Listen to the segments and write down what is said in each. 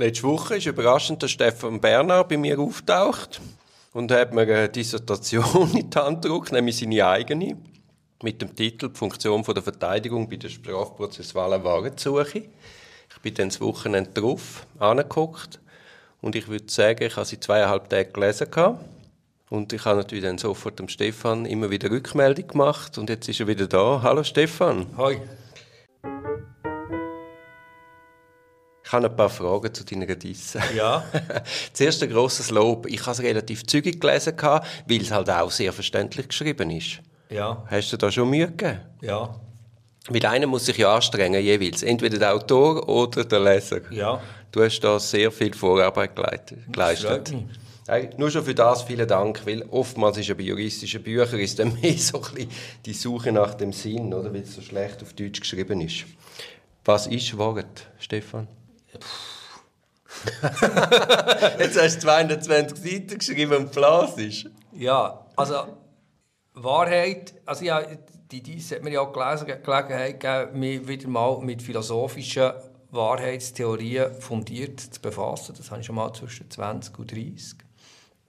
Letzte Woche ist überraschend der Stefan Bernhard bei mir auftaucht und hat mir eine Dissertation in die Hand gedrückt, nämlich seine eigene, mit dem Titel «Die Funktion der Verteidigung bei der strafprozessualen Warensuche». Ich bin dann das Wochenende drauf, angeguckt und ich würde sagen, ich habe sie zweieinhalb Tage gelesen. Und ich habe natürlich dann sofort dem Stefan immer wieder Rückmeldung gemacht und jetzt ist er wieder da. Hallo Stefan. Hoi. Ich habe ein paar Fragen zu deiner Disse. Ja. Zuerst ein grosses Lob. Ich habe es relativ zügig gelesen, weil es halt auch sehr verständlich geschrieben ist. Ja. Hast du da schon Mühe gegeben? Ja. Weil einer muss sich ja anstrengen, jeweils. Entweder der Autor oder der Leser. Ja. Du hast da sehr viel Vorarbeit geleistet. Hey, nur schon für das vielen Dank, weil oftmals ist ja bei juristischen Büchern ist dann mehr so ein die Suche nach dem Sinn, oder, weil es so schlecht auf Deutsch geschrieben ist. Was ist Wort, Stefan? Jetzt hast du 220 Seiten geschrieben und Flas ist. Ja, also Wahrheit, also ja, die, die hat mir ja auch gelesen, Gelegenheit gegeben, mich wieder mal mit philosophischen Wahrheitstheorien fundiert zu befassen. Das habe ich schon mal zwischen 20 und 30.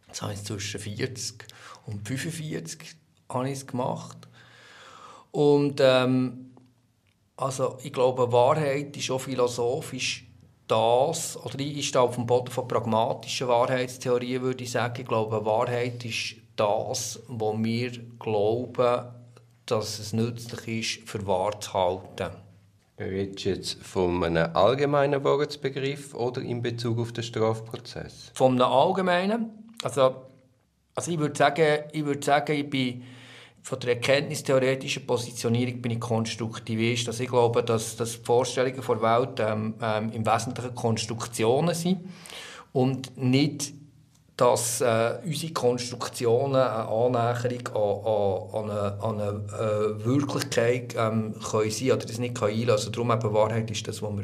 Das habe ich zwischen 40 und 45 habe ich es gemacht. Und ähm, also ich glaube, Wahrheit ist auch philosophisch das, oder ich stehe auf dem Boden von pragmatischen Wahrheitstheorien, würde ich sagen. Ich glaube, Wahrheit ist das, was wir glauben, dass es nützlich ist, für wahr zu halten. Redest du jetzt von einem allgemeinen Wahrheitsbegriff oder in Bezug auf den Strafprozess? Von einem allgemeinen. Also, also ich würde sagen, ich, würde sagen, ich bin von der erkenntnistheoretischen Positionierung bin ich Konstruktivist. Also ich glaube, dass, dass die Vorstellungen der Welt ähm, ähm, im Wesentlichen Konstruktionen sind und nicht, dass äh, unsere Konstruktionen eine Annäherung an, an, an eine, an eine äh, Wirklichkeit ähm, können sein oder das nicht kann einlassen. Also darum eben Wahrheit ist das, was wir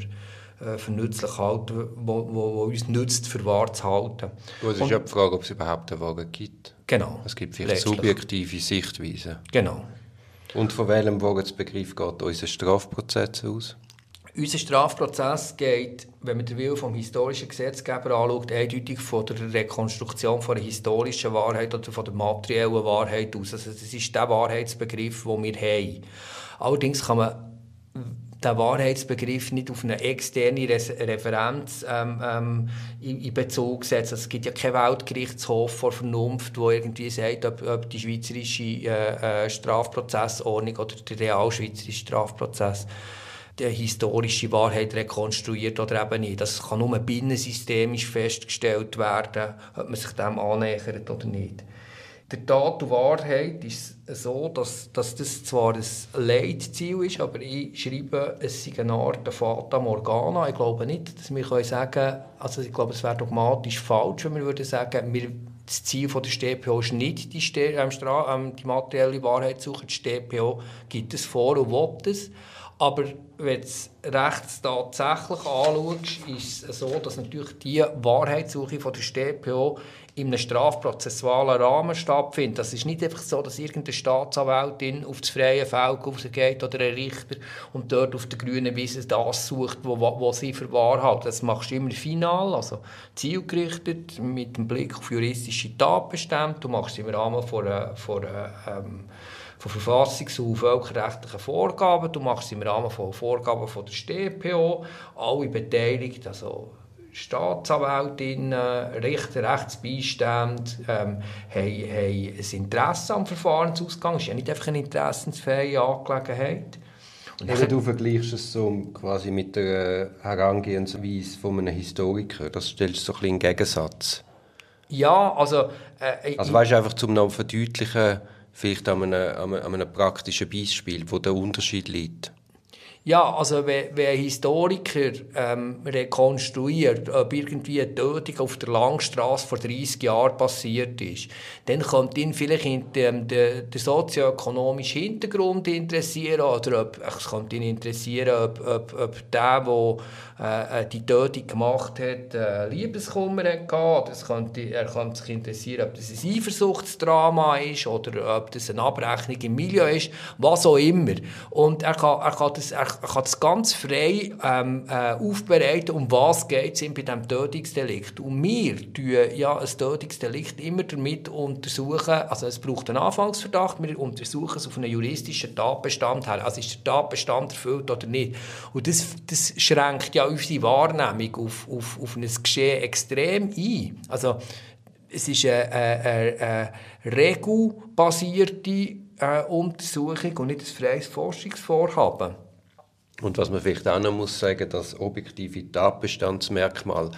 äh, für nützlich halten, wo, wo, wo uns nützt, für wahr zu halten. es ist ja die Frage, ob es überhaupt eine Wahrheit gibt. Genau. Es gibt vielleicht letztlich. subjektive Sichtweisen. Genau. Und von welchem Wahrheitsbegriff geht unser Strafprozess aus? Unser Strafprozess geht, wenn man den Willen vom historischen Gesetzgeber anschaut, eindeutig von der Rekonstruktion von der historischen Wahrheit oder von der materiellen Wahrheit aus. Also das ist der Wahrheitsbegriff, den wir haben. Allerdings kann man den Wahrheitsbegriff nicht auf eine externe Referenz ähm, ähm, in, Bezug setzen. Also es gibt ja keinen Weltgerichtshof vor Vernunft, der irgendwie sagt, ob, ob die schweizerische äh, äh, Strafprozessordnung oder der realschweizerische Strafprozess die historische Wahrheit rekonstruiert oder eben nicht. Das kann nur binnensystemisch festgestellt werden, ob man sich dem annähert oder nicht. Der Tat und Wahrheit ist so, dass, dass das zwar ein Leitziel ist, aber ich schreibe, es sei eine Art Fata Morgana. Ich glaube nicht, dass wir sagen können, also ich glaube, es wäre dogmatisch falsch, wenn wir würden sagen, wir, das Ziel von der StPO ist nicht die, ähm, ähm, die materielle Wahrheit zu suchen. Die StPO gibt es vor und will es. Aber wenn du es rechts tatsächlich anschaust, ist es so, dass natürlich die Wahrheitssuche von der StPO in einem strafprozessualen Rahmen stattfindet. Das ist nicht einfach so, dass irgendeine Staatsanwältin auf das freie Feld rausgeht oder ein Richter und dort auf der grünen Wiese das sucht, wo, wo sie für wahr hat. Das machst du immer final, also zielgerichtet, mit dem Blick auf juristische Tatbestände. Du machst es im Rahmen von von ähm, von Verfassungs- und völkerrechtlichen Vorgaben. Du machst im Rahmen von Vorgaben von der StPO. Alle beteiligt, also Staatsanwältinnen, Richter, Rechtsbeistand, ähm, haben, haben ein Interesse am Verfahrensausgang. Es ist ja nicht einfach eine interessensfreie Angelegenheit. Und Eben, du vergleichst es so quasi mit der Herangehensweise von einem Historiker. Das stellst du so ein bisschen in Gegensatz. Ja, also... Äh, also weißt du, einfach zum noch verdeutlichen, vielleicht an einem, an einem praktischen Beispiel, wo der Unterschied liegt. Ja, also wenn, ein Historiker ähm, rekonstruiert, ob irgendwie eine Tötung auf der Langstrasse vor 30 Jahren passiert ist, dann könnte ihn vielleicht in dem, der, der sozioökonomische Hintergrund interessieren oder ob, es könnte ihn interessieren, ob, ob, ob der, der äh, die Tötung gemacht hat, äh, Liebeskummer hatte. Oder es könnte, er könnte sich interessieren, ob das ein Eifersuchtsdrama ist oder ob das eine Abrechnung im Milieu ist, was auch immer. Und er kann, er kann das... Er kann das ganz frei ähm, äh, aufbereiten, um was geht es bei diesem Tötungsdelikt. Und wir tun ja ein Tötungsdelikt immer damit untersuchen, also es braucht einen Anfangsverdacht, wir untersuchen es auf einen juristischen Tatbestand her. Also ist der Tatbestand erfüllt oder nicht. Und das, das schränkt ja unsere Wahrnehmung auf, auf, auf ein Geschehen extrem ein. Also es ist eine, eine, eine regelbasierte äh, Untersuchung und nicht ein freies Forschungsvorhaben. Und was man vielleicht auch noch muss sagen, das objektive Tatbestandsmerkmal,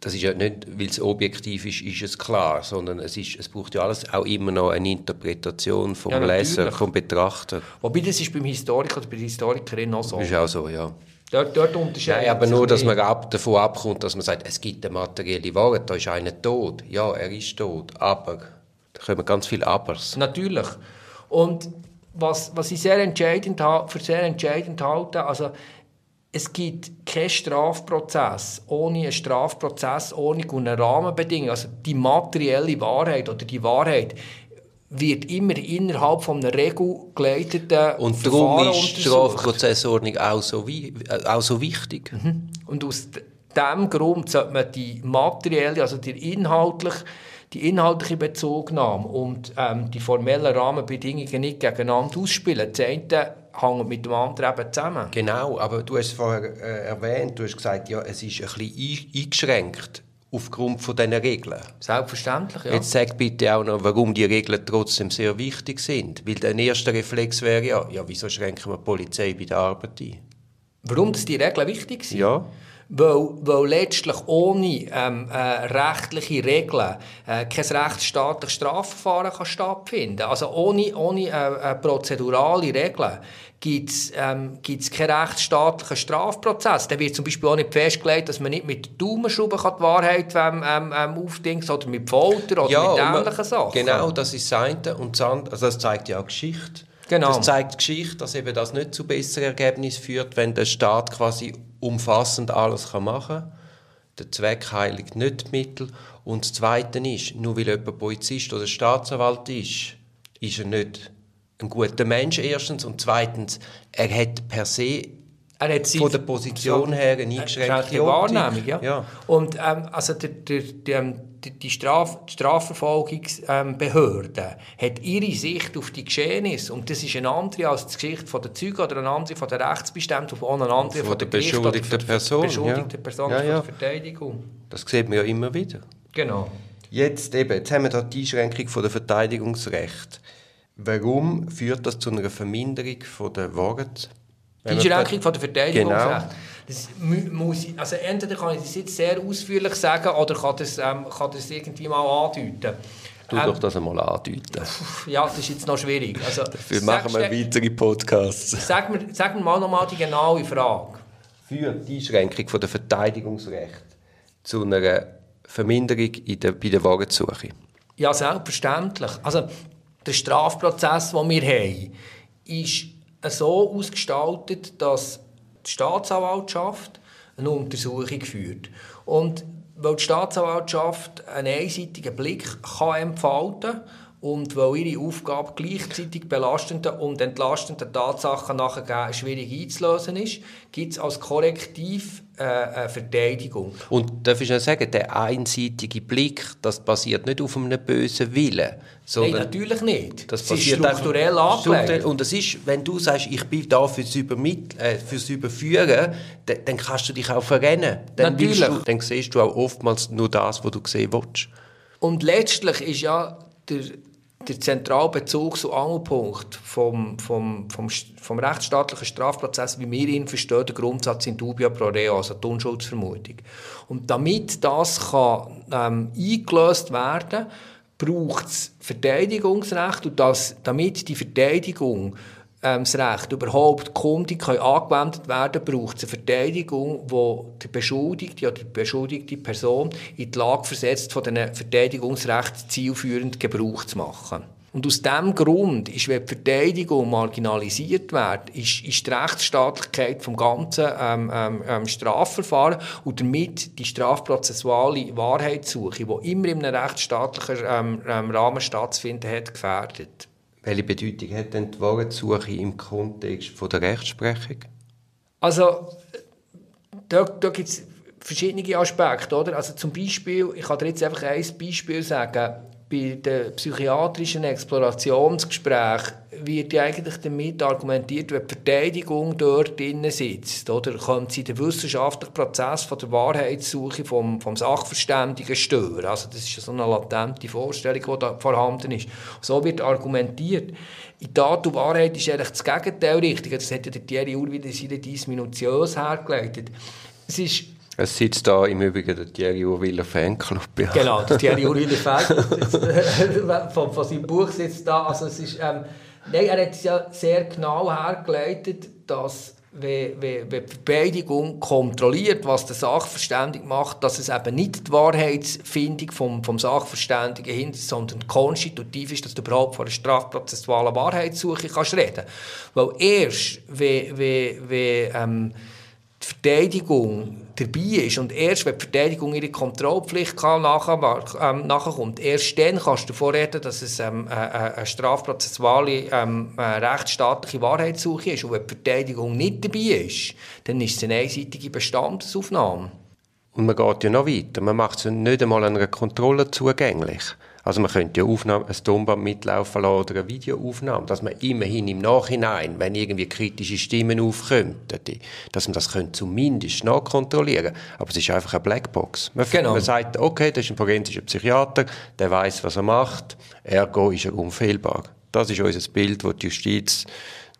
das ist ja nicht, weil es objektiv ist, ist es klar, sondern es, ist, es braucht ja alles auch immer noch eine Interpretation vom ja, Leser, vom Betrachter. Wobei das ist beim Historiker oder bei der Historikerin auch so. Ist auch so, ja. Dort, dort unterscheidet Nein, aber nur, dass man ab, davon abkommt, dass man sagt, es gibt eine materielle Wahrheit, da ist einer tot. Ja, er ist tot, aber da kommen ganz viele Abers. Natürlich. Und was, was ich sehr entscheidend, für sehr entscheidend halte, also es gibt keinen Strafprozess ohne einen Strafprozess, ohne eine Rahmenbedingung. Also die materielle Wahrheit oder die Wahrheit wird immer innerhalb von einer regelgeleiteten Und darum ist die Strafprozessordnung auch so, auch so wichtig. Mhm. Und aus diesem Grund sollte man die materielle, also die inhaltliche die inhaltliche Bezugnahme und ähm, die formellen Rahmenbedingungen nicht gegeneinander ausspielen. Das eine hängt mit dem anderen eben zusammen. Genau, aber du hast vorher äh, erwähnt, du hast gesagt, ja, es ist ein bisschen eingeschränkt aufgrund von diesen Regeln. Selbstverständlich, ja. Jetzt sag bitte auch noch, warum die Regeln trotzdem sehr wichtig sind. Weil der erste Reflex wäre ja, ja wieso schränken wir die Polizei bei der Arbeit ein? Warum die Regeln wichtig sind? Ja. Weil, weil letztlich ohne ähm, äh, rechtliche Regeln äh, kein rechtsstaatliches Strafverfahren kann stattfinden Also ohne, ohne äh, äh prozedurale Regeln gibt es ähm, keinen rechtsstaatlichen Strafprozess. Da wird zum Beispiel auch nicht festgelegt, dass man nicht mit Daumenschrauben die Wahrheit ähm, ähm, ähm aufdingt oder mit Folter oder ja, mit ähnlichen Sachen. Genau, das ist das eine. Und das, andere, also das zeigt ja auch Geschichte. Genau. Das zeigt Geschichte, dass eben das nicht zu besseren Ergebnissen führt, wenn der Staat quasi umfassend alles machen kann. Der Zweck heiligt nicht die Mittel. Und das Zweite ist, nur weil jemand Polizist oder Staatsanwalt ist, ist er nicht ein guter Mensch erstens und zweitens, er hat per se er hat von der Position her eine eingeschränkte Wahrnehmung. Ja. ja. Und ähm, also der, der, der, die, Straf Strafverfolgungsbehörde hat ihre Sicht auf die Geschehnisse und das ist eine andere als die Geschichte der Zeugen oder eine andere von der Rechtsbestimmten und eine andere von, von der beschuldigten Person. Beschuldigten ja. Person ja, ja. Verteidigung. Das sieht man ja immer wieder. Genau. Jetzt, eben, jetzt haben wir da die Einschränkung von der Verteidigungsrecht. Warum führt das zu einer Verminderung von der Worte? Die Einschränkung von der Verteidigungsrecht. Genau. Das muss ich, also entweder kann ich das jetzt sehr ausführlich sagen oder kann das, ähm, kann das irgendwie mal andeuten. Du ähm, doch das einmal andeuten. Ja, das ist jetzt noch schwierig. Also, Dafür machen wir weitere Podcasts. Sag mir, sag mir mal noch mal die genaue Frage. Führt die Einschränkung von der Verteidigungsrecht zu einer Verminderung in der, bei der Wagensuche? Ja, selbstverständlich. Also, der Strafprozess, den wir haben, ist so ausgestaltet, dass die Staatsanwaltschaft eine Untersuchung führt. Und weil die Staatsanwaltschaft einen einseitigen Blick kann entfalten kann und weil ihre Aufgabe gleichzeitig belastenden und entlastenden Tatsachen nachher schwierig einzulösen ist, gibt es als Korrektiv äh, eine Verteidigung. Und darf ich noch sagen, der einseitige Blick, das basiert nicht auf einem bösen Willen, Nein, natürlich nicht. Das, das ist strukturell angelegt. Und das ist, wenn du sagst, ich bin da fürs, Übermit äh, fürs Überführen, dann, dann, kannst du dich auch verrennen. Dann, natürlich. Du, dann siehst du auch oftmals nur das, was du sehen willst. Und letztlich ist ja der, der zentrale Bezug und Angelpunkt vom, vom, vom, vom rechtsstaatlichen Strafprozess, wie wir ihn verstehen, der Grundsatz in dubia pro reo, also die Unschuldsvermutung. Und damit das kann, ähm, eingelöst werden braucht es Verteidigungsrecht und das, damit die Verteidigung ähm, das Recht überhaupt kundig können angewendet werden braucht es eine Verteidigung, wo der Beschuldigte oder die beschuldigte Person in die Lage versetzt, von diesen Verteidigungsrecht zielführend Gebrauch zu machen. Und aus diesem Grund ist, wenn die Verteidigung marginalisiert wird, ist, ist die Rechtsstaatlichkeit vom ganzen ähm, ähm, ähm, Strafverfahren und damit die strafprozessuale Wahrheitssuche, die immer in einem rechtsstaatlichen ähm, ähm, Rahmen stattfindet, hat, gefährdet. Welche Bedeutung hat denn die Wahrheitssuche im Kontext von der Rechtsprechung? Also, da, da gibt es verschiedene Aspekte. Oder? Also zum Beispiel, ich kann dir jetzt einfach ein Beispiel sagen, bei den psychiatrischen Explorationsgesprächen wird ja eigentlich damit argumentiert, wenn die Verteidigung dort drin sitzt, oder, könnte sie den wissenschaftlichen Prozess von der Wahrheitssuche vom, vom Sachverständigen stören. Also das ist so eine latente Vorstellung, die da vorhanden ist. So wird argumentiert. In Tat und Wahrheit ist eigentlich das Gegenteil richtig. Das hat ja der Thierry Ur wieder in seiner Dies minutiös hergeleitet. Es ist es sitzt da im Übrigen der Thierry Urwiller Fanclub. Ja. Genau, der Thierry Urwiller Fanclub von, von seinem Buch sitzt da. Also es ist, ähm, nein, er hat es ja sehr genau hergeleitet, dass wenn, wenn, wenn die Verteidigung kontrolliert, was der Sachverständige macht, dass es eben nicht die Wahrheitsfindung vom, vom Sachverständigen hin, sondern konstitutiv ist, dass du überhaupt von einer strafprozessualen Wahrheitssuche kannst reden. Weil erst, wenn, wenn, wenn ähm, die Verteidigung dabei ist und erst, wenn die Verteidigung ihre Kontrollpflicht kann, nachher, ähm, nachkommt, erst dann kannst du davon reden, dass es ähm, äh, äh eine strafprozessuale, ähm, äh, rechtsstaatliche Wahrheitssuche ist. Und wenn die Verteidigung nicht dabei ist, dann ist es eine einseitige Bestandesaufnahme. Und man geht ja noch weiter. Man macht es nicht einmal einer Kontrolle zugänglich. Also man könnte ja Aufnahme, ein Tonband mitlaufen lassen oder eine Videoaufnahme, dass man immerhin im Nachhinein, wenn irgendwie kritische Stimmen aufkommen, dass man das könnte zumindest nachkontrollieren Aber es ist einfach eine Blackbox. Man, genau. man sagt, okay, das ist ein forensischer Psychiater, der weiß, was er macht, ergo ist er unfehlbar. Das ist unser Bild, das die Justiz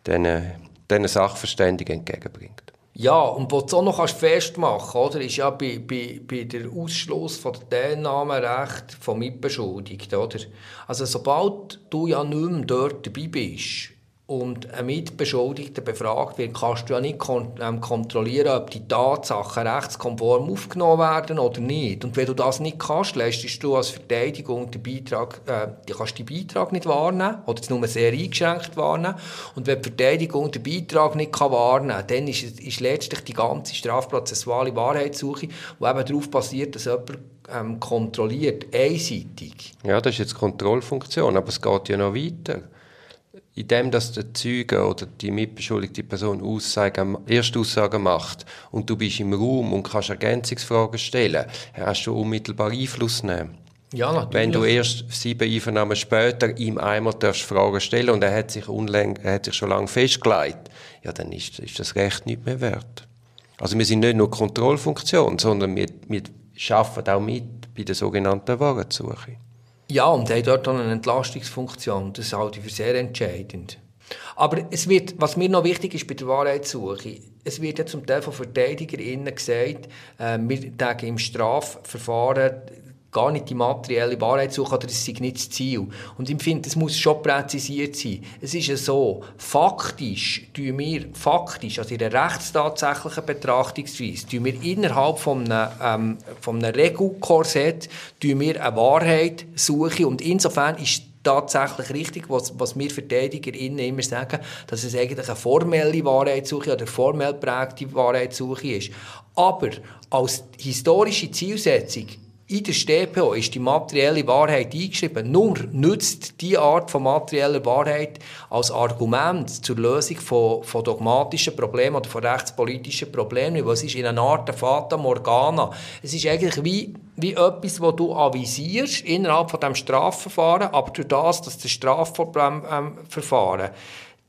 diesen, diesen Sachverständigen entgegenbringt. Ja, und was du auch noch festmachen kannst, ist ja bei, bei, bei der Ausschluss von der Teilnahmerecht von Mitbeschuldigten. Oder? Also sobald du ja nicht mehr dort dabei bist, und ein Mitbeschuldigter befragt wird, kannst du ja nicht ähm, kontrollieren, ob die Tatsachen rechtskonform aufgenommen werden oder nicht. Und wenn du das nicht kannst, leistest du als Verteidigung den Beitrag, äh, du kannst den Beitrag nicht wahrnehmen oder nur sehr eingeschränkt wahrnehmen. Und wenn die Verteidigung den Beitrag nicht kann wahrnehmen kann, dann ist, ist letztlich die ganze strafprozessuale Wahrheitssuche, die eben darauf basiert, dass jemand ähm, kontrolliert, einseitig. Ja, das ist jetzt Kontrollfunktion, aber es geht ja noch weiter in dem, dass der Zeuge oder die mitbeschuldigte Person Aussagen, Erstaussagen macht und du bist im Raum und kannst Ergänzungsfragen stellen, hast du unmittelbar Einfluss nehmen. Ja, natürlich. Wenn du erst sieben Einvernahmen später ihm einmal darfst Fragen stellen und er hat sich, unläng, er hat sich schon lange festgelegt, ja, dann ist, ist das Recht nicht mehr wert. Also wir sind nicht nur Kontrollfunktion, sondern wir, wir arbeiten auch mit bei der sogenannten Warensuche. Ja, und haben dort eine Entlastungsfunktion. Das halte ich für sehr entscheidend. Aber es wird, was mir noch wichtig ist bei der Wahrheitssuche, es wird ja zum Teil von VerteidigerInnen gesagt, äh, wir denken im Strafverfahren gar nicht die materielle Wahrheit suchen oder es sei nicht das Ziel. Und ich finde, es muss schon präzisiert sein. Es ist ja so, faktisch tun wir, faktisch, also in der rechtstatsächlichen Betrachtungsweise, tun wir innerhalb von einem, ähm, Regelkorsett wir eine Wahrheit suchen und insofern ist tatsächlich richtig, was, was wir VerteidigerInnen immer sagen, dass es eigentlich eine formelle Wahrheitssuche oder formell prägte Wahrheitssuche ist. Aber als historische Zielsetzung in der StPO ist die materielle Wahrheit eingeschrieben. Nur nützt die Art von materieller Wahrheit als Argument zur Lösung von, von dogmatischen Problemen oder von rechtspolitischen Problemen, weil es ist in einer Art Fata Morgana. Es ist eigentlich wie, wie etwas, das du avisierst innerhalb von dem Strafverfahren, aber durch das, dass das Strafverfahren ähm,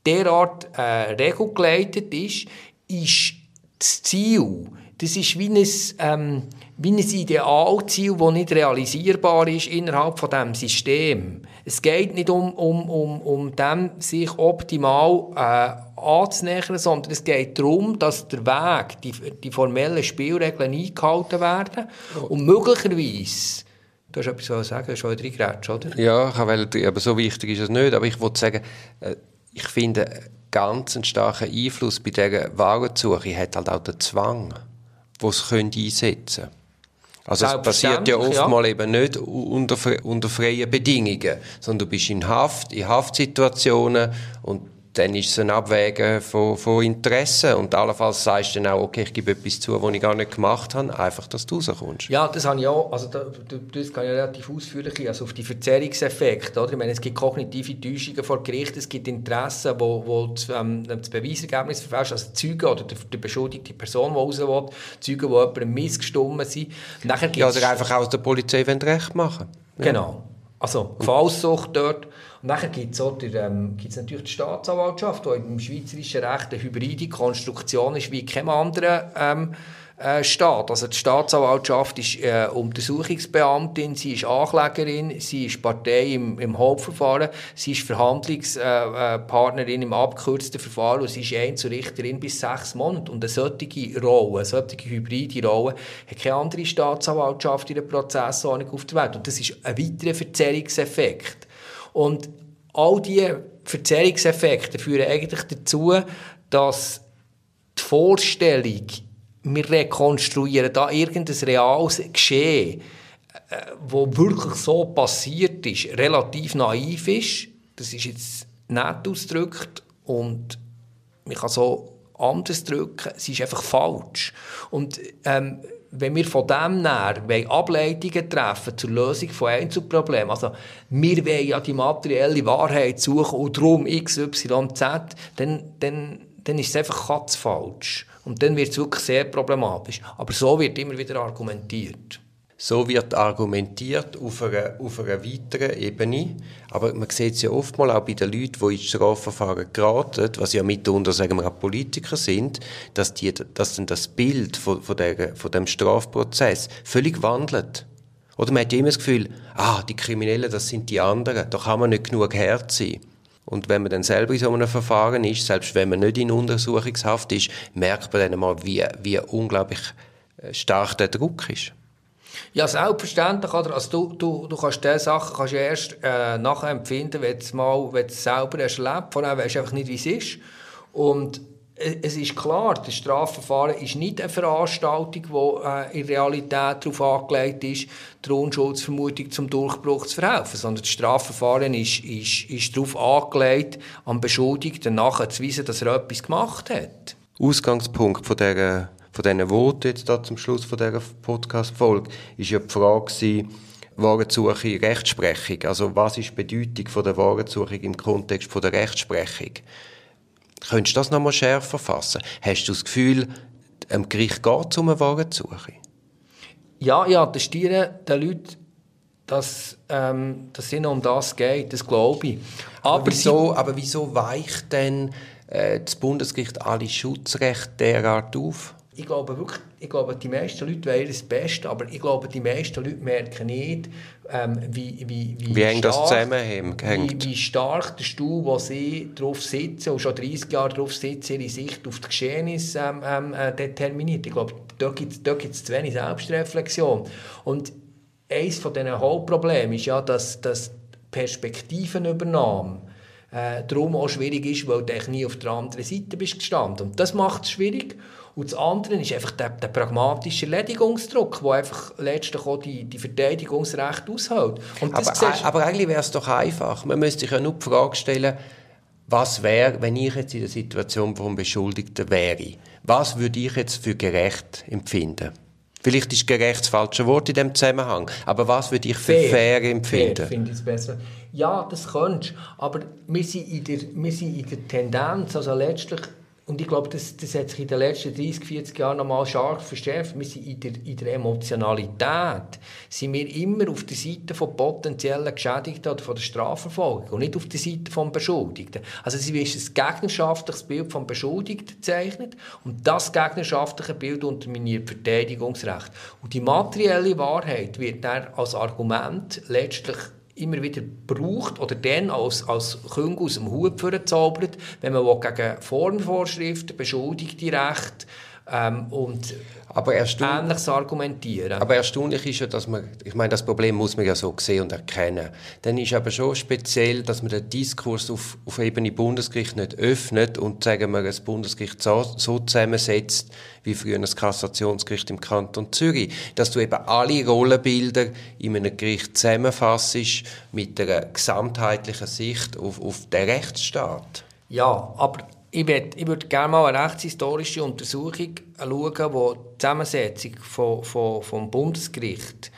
derart äh, regelgeleitet ist, ist das Ziel, das ist wie ein... Ähm, wie ein Idealziel, das nicht realisierbar ist innerhalb von diesem System. Es geht nicht um, um, um, um dem, sich optimal äh, anzunähern, sondern es geht darum, dass der Weg, die, die formellen Spielregeln eingehalten werden und möglicherweise Du hast etwas zu sagen, du schon reingeratscht, oder? Ja, ich wollte, aber so wichtig ist es nicht. Aber ich wollte sagen, äh, ich finde, ganz einen starken Einfluss bei dieser Warensuche hat halt auch der Zwang, den sie einsetzen können. Also es passiert ja oftmals ja. eben nicht unter, unter freien Bedingungen, sondern du bist in Haft, in Haftsituationen und dann ist es ein Abwägen von, von Interessen. Und allenfalls sagst du dann auch, okay, ich gebe etwas zu, was ich gar nicht gemacht habe, einfach, dass du rauskommst. Ja, das habe ich auch, also da, das kann ich relativ ausführlich also auf die Verzerrungseffekte, oder? Ich meine, es gibt kognitive Täuschungen vor Gericht, es gibt Interessen, wo, wo das, ähm, das Beweisergebnis verfälscht, also Zeugen oder die, die beschuldigte Person, die raus will, Zeugen, die jemandem missgestimmt sind. Nachher ja, oder einfach aus der Polizei Recht machen. Ja. Genau. Also Gefallsucht dort. Und dann gibt es ähm, natürlich die Staatsanwaltschaft, die im schweizerischen Recht eine hybride Konstruktion ist wie kein anderer ähm, äh, Staat. Also die Staatsanwaltschaft ist äh, Untersuchungsbeamtin, sie ist Anklägerin, sie ist Partei im, im Hauptverfahren, sie ist Verhandlungspartnerin äh, im abgekürzten Verfahren und sie ist Einzelrichterin bis sechs Monate. Und eine solche Rolle, eine solche hybride Rolle, hat keine andere Staatsanwaltschaft in der Prozessordnung auf der Welt. Und das ist ein weiterer Verzerrungseffekt. Und all diese Verzerrungseffekte führen eigentlich dazu, dass die Vorstellung, wir rekonstruieren da irgendein reales Geschehen, äh, wo wirklich so passiert ist, relativ naiv ist. Das ist jetzt nett ausgedrückt und man kann so anders drücken, es ist einfach falsch. Und ähm, wenn wir von dem näher Ableitungen treffen zur Lösung von Einzelproblemen, also wir wollen ja die materielle Wahrheit suchen und darum X, Y, Z, dann, dann, dann ist es einfach ganz falsch. Und dann wird es wirklich sehr problematisch. Aber so wird immer wieder argumentiert. So wird argumentiert auf einer, auf einer weiteren Ebene. Aber man sieht es ja oftmals auch bei den Leuten, die ins Strafverfahren geraten, was ja mitunter, sagen wir, auch Politiker sind, dass, die, dass dann das Bild von, von, der, von dem Strafprozess völlig wandelt. Oder man hat immer das Gefühl, ah, die Kriminellen, das sind die anderen, da kann man nicht genug Herz sein. Und wenn man dann selber in so einem Verfahren ist, selbst wenn man nicht in Untersuchungshaft ist, merkt man dann mal, wie, wie unglaublich äh, stark der Druck ist. Ja, selbstverständlich. Oder? Also du, du, du kannst diese Sachen kannst erst äh, nachempfinden, wenn du es mal wenn selber erlebt. Vorher weißt du einfach nicht, wie es ist. Und es ist klar, das Strafverfahren ist nicht eine Veranstaltung, die äh, in Realität darauf angelegt ist, die Unschuldsvermutung zum Durchbruch zu verhelfen, sondern das Strafverfahren ist, ist, ist darauf angelegt, am Beschuldigten nachzuweisen, dass er etwas gemacht hat. Ausgangspunkt von dieser von diesen Worten jetzt da zum Schluss von dieser Podcast-Folge ist ja die Frage Warensuche, Rechtsprechung. Also was ist die Bedeutung von der Warensuche im Kontext von der Rechtsprechung? Könntest du das nochmal schärfer fassen? Hast du das Gefühl, dem Gericht geht es um eine Warensuche? Ja, ja, das Stieren der Leute, dass, ähm, dass es ihnen um das geht, das glaube ich. Aber, aber, wieso, aber wieso weicht denn äh, das Bundesgericht alle Schutzrechte derart auf? Ich glaube wirklich, ich glaube, die meisten Leute wollen das Beste, aber ich glaube, die meisten Leute merken nicht, ähm, wie, wie, wie, wie stark, das zusammenhängt. Wie, wie stark der Stuhl, wo sie drauf sitzen und schon 30 Jahre drauf sitzen, ihre Sicht auf die Geschehnisse ähm, ähm, äh, determiniert. Ich glaube, da gibt es zu wenig Selbstreflexion. Und eines von diesen Hauptproblemen ist ja, dass, dass Perspektivenübernahme äh, darum auch schwierig ist, weil du nie auf der anderen Seite bist gestanden. Und das macht es schwierig. Und das andere ist einfach der, der pragmatische Erledigungsdruck, der einfach letztlich auch die, die Verteidigungsrechte aushält. aber, aber eigentlich wäre es doch einfach. Man müsste sich ja nur die Frage stellen, was wäre, wenn ich jetzt in der Situation vom Beschuldigten wäre? Was würde ich jetzt für gerecht empfinden? Vielleicht ist gerecht das falsche Wort in dem Zusammenhang, aber was würde ich für fair, fair empfinden? Fair finde ich es besser. Ja, das könntest aber wir sind in der, wir sind in der Tendenz, also letztlich und ich glaube, das, das hat sich in den letzten 30, 40 Jahren nochmal stark verschärft. Wir sind in der, in der Emotionalität sind wir immer auf der Seite von potenziellen Geschädigten oder von der Strafverfolgung und nicht auf der Seite des Beschuldigten. Also es ist ein gegnerschaftliches Bild vom Beschuldigten zeichnet und das gegnerschaftliche Bild unterminiert Verteidigungsrecht. Und die materielle Wahrheit wird dann als Argument letztlich immer wieder braucht oder dann als, als Küngel aus dem Hut zaubert, wenn man gegen Formvorschriften, beschuldigte Recht ähm, und aber ähnliches argumentieren. Aber erstaunlich ist ja, dass man, ich meine, das Problem muss man ja so sehen und erkennen. Dann ist aber schon speziell, dass man den Diskurs auf, auf Ebene Bundesgericht nicht öffnet und, sagen wir, das Bundesgericht so, so zusammensetzt, wie früher das Kassationsgericht im Kanton Zürich. Dass du eben alle Rollenbilder in einem Gericht zusammenfassst mit einer gesamtheitlichen Sicht auf, auf den Rechtsstaat. Ja, aber ich, würd, ich würde gerne mal eine rechtshistorische Untersuchung schauen, die die Zusammensetzung von, von, vom Bundesgericht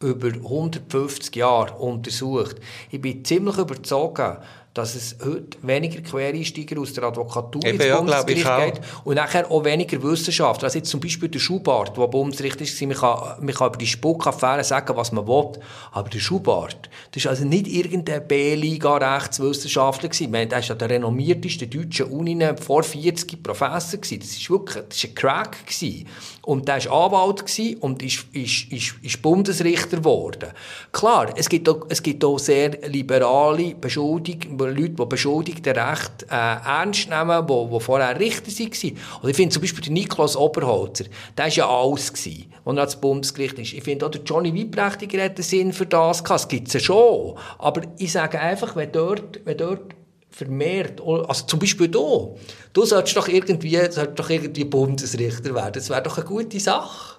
über 150 Jahre untersucht. Ich bin ziemlich überzeugt, dass es heute weniger Quereinsteiger aus der Advokatur Eben, ins ja, Bundesgericht glaube ich geht und nachher auch weniger Wissenschaftler. Also jetzt zum Beispiel der Schubart, der Bundesrichter war, man kann, man kann über die Spuckaffäre sagen, was man will, aber der Schubart, das war also nicht irgendein B-Liga-Rechtswissenschaftler. Ich meine, der war der renommierteste deutsche Uni vor 40 Professor. Das war wirklich das war ein Crack. Und der war Anwalt und ist, ist, ist, ist Bundesrichter geworden. Klar, es gibt auch, es gibt auch sehr liberale Beschuldigungen, Leute, die beschuldigte Recht äh, ernst nehmen, die, die vorher Richter waren. Und ich finde zum Beispiel Niklas Oberholzer, der war ja alles, gewesen, als er ans Bundesgericht ist. Ich finde auch der Johnny Weibprächtiger hat einen Sinn für das gehabt. Das gibt es ja schon. Aber ich sage einfach, wenn dort, wenn dort vermehrt, also zum Beispiel du, du solltest doch irgendwie, solltest doch irgendwie Bundesrichter werden. Das wäre doch eine gute Sache.